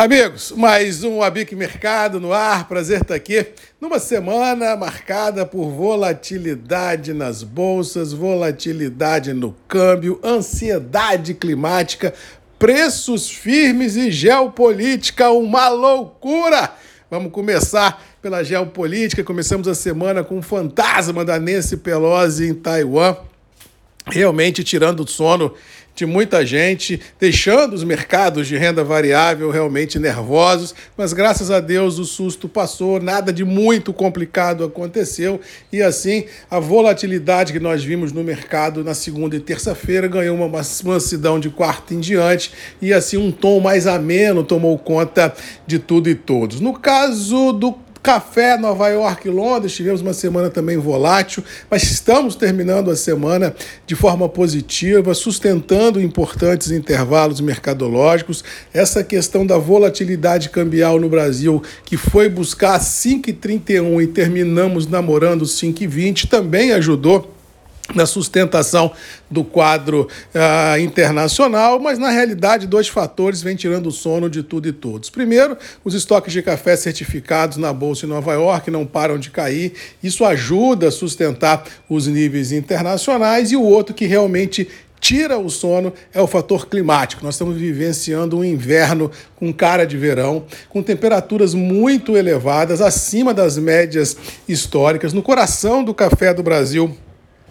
Amigos, mais um Abic Mercado no ar. Prazer estar aqui numa semana marcada por volatilidade nas bolsas, volatilidade no câmbio, ansiedade climática, preços firmes e geopolítica, uma loucura. Vamos começar pela geopolítica. Começamos a semana com o fantasma da Nancy Pelosi em Taiwan, realmente tirando o sono de muita gente, deixando os mercados de renda variável realmente nervosos, mas graças a Deus o susto passou, nada de muito complicado aconteceu e assim a volatilidade que nós vimos no mercado na segunda e terça-feira ganhou uma mansidão de quarta em diante e assim um tom mais ameno tomou conta de tudo e todos. No caso do Café, Nova York e Londres, tivemos uma semana também volátil, mas estamos terminando a semana de forma positiva, sustentando importantes intervalos mercadológicos. Essa questão da volatilidade cambial no Brasil, que foi buscar 5,31 e terminamos namorando 5,20, também ajudou na sustentação do quadro uh, internacional, mas na realidade dois fatores vêm tirando o sono de tudo e todos. Primeiro, os estoques de café certificados na bolsa em Nova York não param de cair, isso ajuda a sustentar os níveis internacionais e o outro que realmente tira o sono é o fator climático. Nós estamos vivenciando um inverno com cara de verão, com temperaturas muito elevadas, acima das médias históricas, no coração do café do Brasil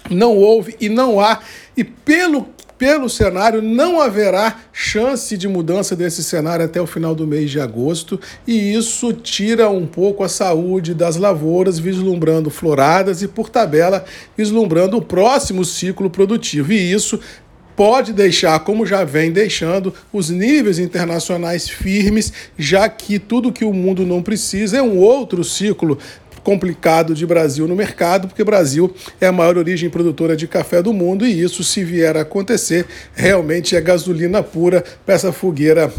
não houve e não há, e pelo pelo cenário, não haverá chance de mudança desse cenário até o final do mês de agosto, e isso tira um pouco a saúde das lavouras, vislumbrando floradas e, por tabela, vislumbrando o próximo ciclo produtivo. E isso pode deixar, como já vem deixando, os níveis internacionais firmes, já que tudo que o mundo não precisa é um outro ciclo complicado de Brasil no mercado, porque Brasil é a maior origem produtora de café do mundo e isso, se vier a acontecer, realmente é gasolina pura para essa fogueira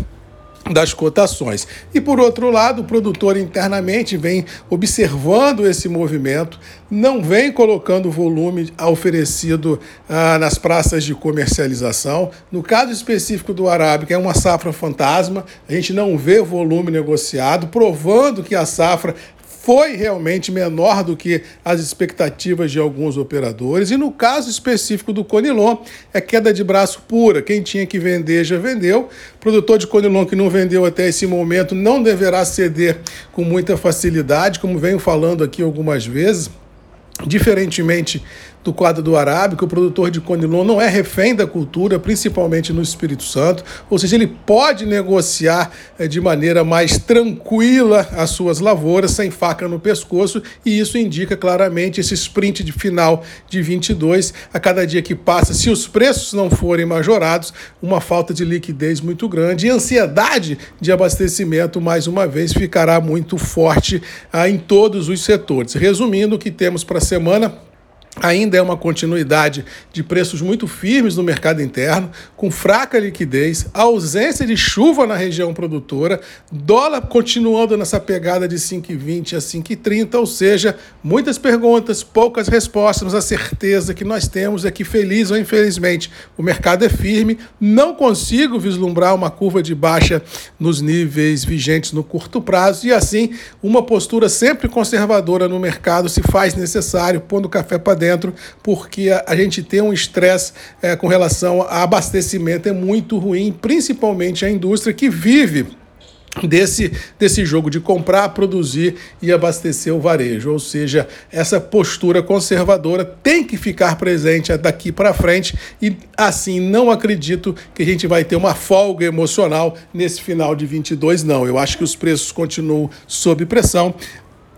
das cotações. E por outro lado, o produtor internamente vem observando esse movimento, não vem colocando volume oferecido ah, nas praças de comercialização. No caso específico do Arábica, é uma safra fantasma, a gente não vê volume negociado, provando que a safra foi realmente menor do que as expectativas de alguns operadores. E no caso específico do Conilon, é queda de braço pura. Quem tinha que vender já vendeu. Produtor de Conilon que não vendeu até esse momento não deverá ceder com muita facilidade, como venho falando aqui algumas vezes. Diferentemente do quadro do Arábico, o produtor de Conilon não é refém da cultura, principalmente no Espírito Santo, ou seja, ele pode negociar eh, de maneira mais tranquila as suas lavouras, sem faca no pescoço, e isso indica claramente esse sprint de final de 22, a cada dia que passa, se os preços não forem majorados, uma falta de liquidez muito grande e ansiedade de abastecimento, mais uma vez, ficará muito forte ah, em todos os setores. Resumindo, o que temos para a semana ainda é uma continuidade de preços muito firmes no mercado interno, com fraca liquidez, ausência de chuva na região produtora, dólar continuando nessa pegada de 5,20 a 5,30, ou seja, muitas perguntas, poucas respostas, mas a certeza que nós temos é que, feliz ou infelizmente, o mercado é firme, não consigo vislumbrar uma curva de baixa nos níveis vigentes no curto prazo, e assim, uma postura sempre conservadora no mercado se faz necessário, pondo café para dentro, porque a, a gente tem um estresse é, com relação a abastecimento é muito ruim, principalmente a indústria que vive desse, desse jogo de comprar, produzir e abastecer o varejo. Ou seja, essa postura conservadora tem que ficar presente daqui para frente e assim não acredito que a gente vai ter uma folga emocional nesse final de 22 não. Eu acho que os preços continuam sob pressão.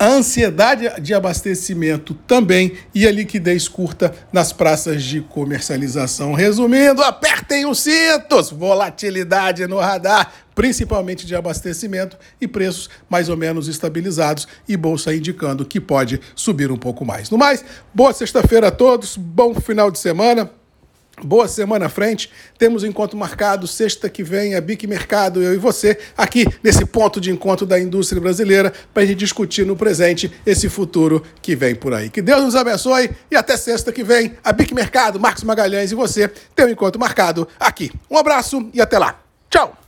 A ansiedade de abastecimento também e a liquidez curta nas praças de comercialização. Resumindo, apertem os cintos! Volatilidade no radar, principalmente de abastecimento e preços mais ou menos estabilizados e bolsa indicando que pode subir um pouco mais. No mais, boa sexta-feira a todos, bom final de semana. Boa semana à frente. Temos encontro marcado sexta que vem, a Bic Mercado, eu e você, aqui nesse ponto de encontro da indústria brasileira, para a gente discutir no presente esse futuro que vem por aí. Que Deus nos abençoe e até sexta que vem, a Bic Mercado, Marcos Magalhães e você tem um encontro marcado aqui. Um abraço e até lá. Tchau!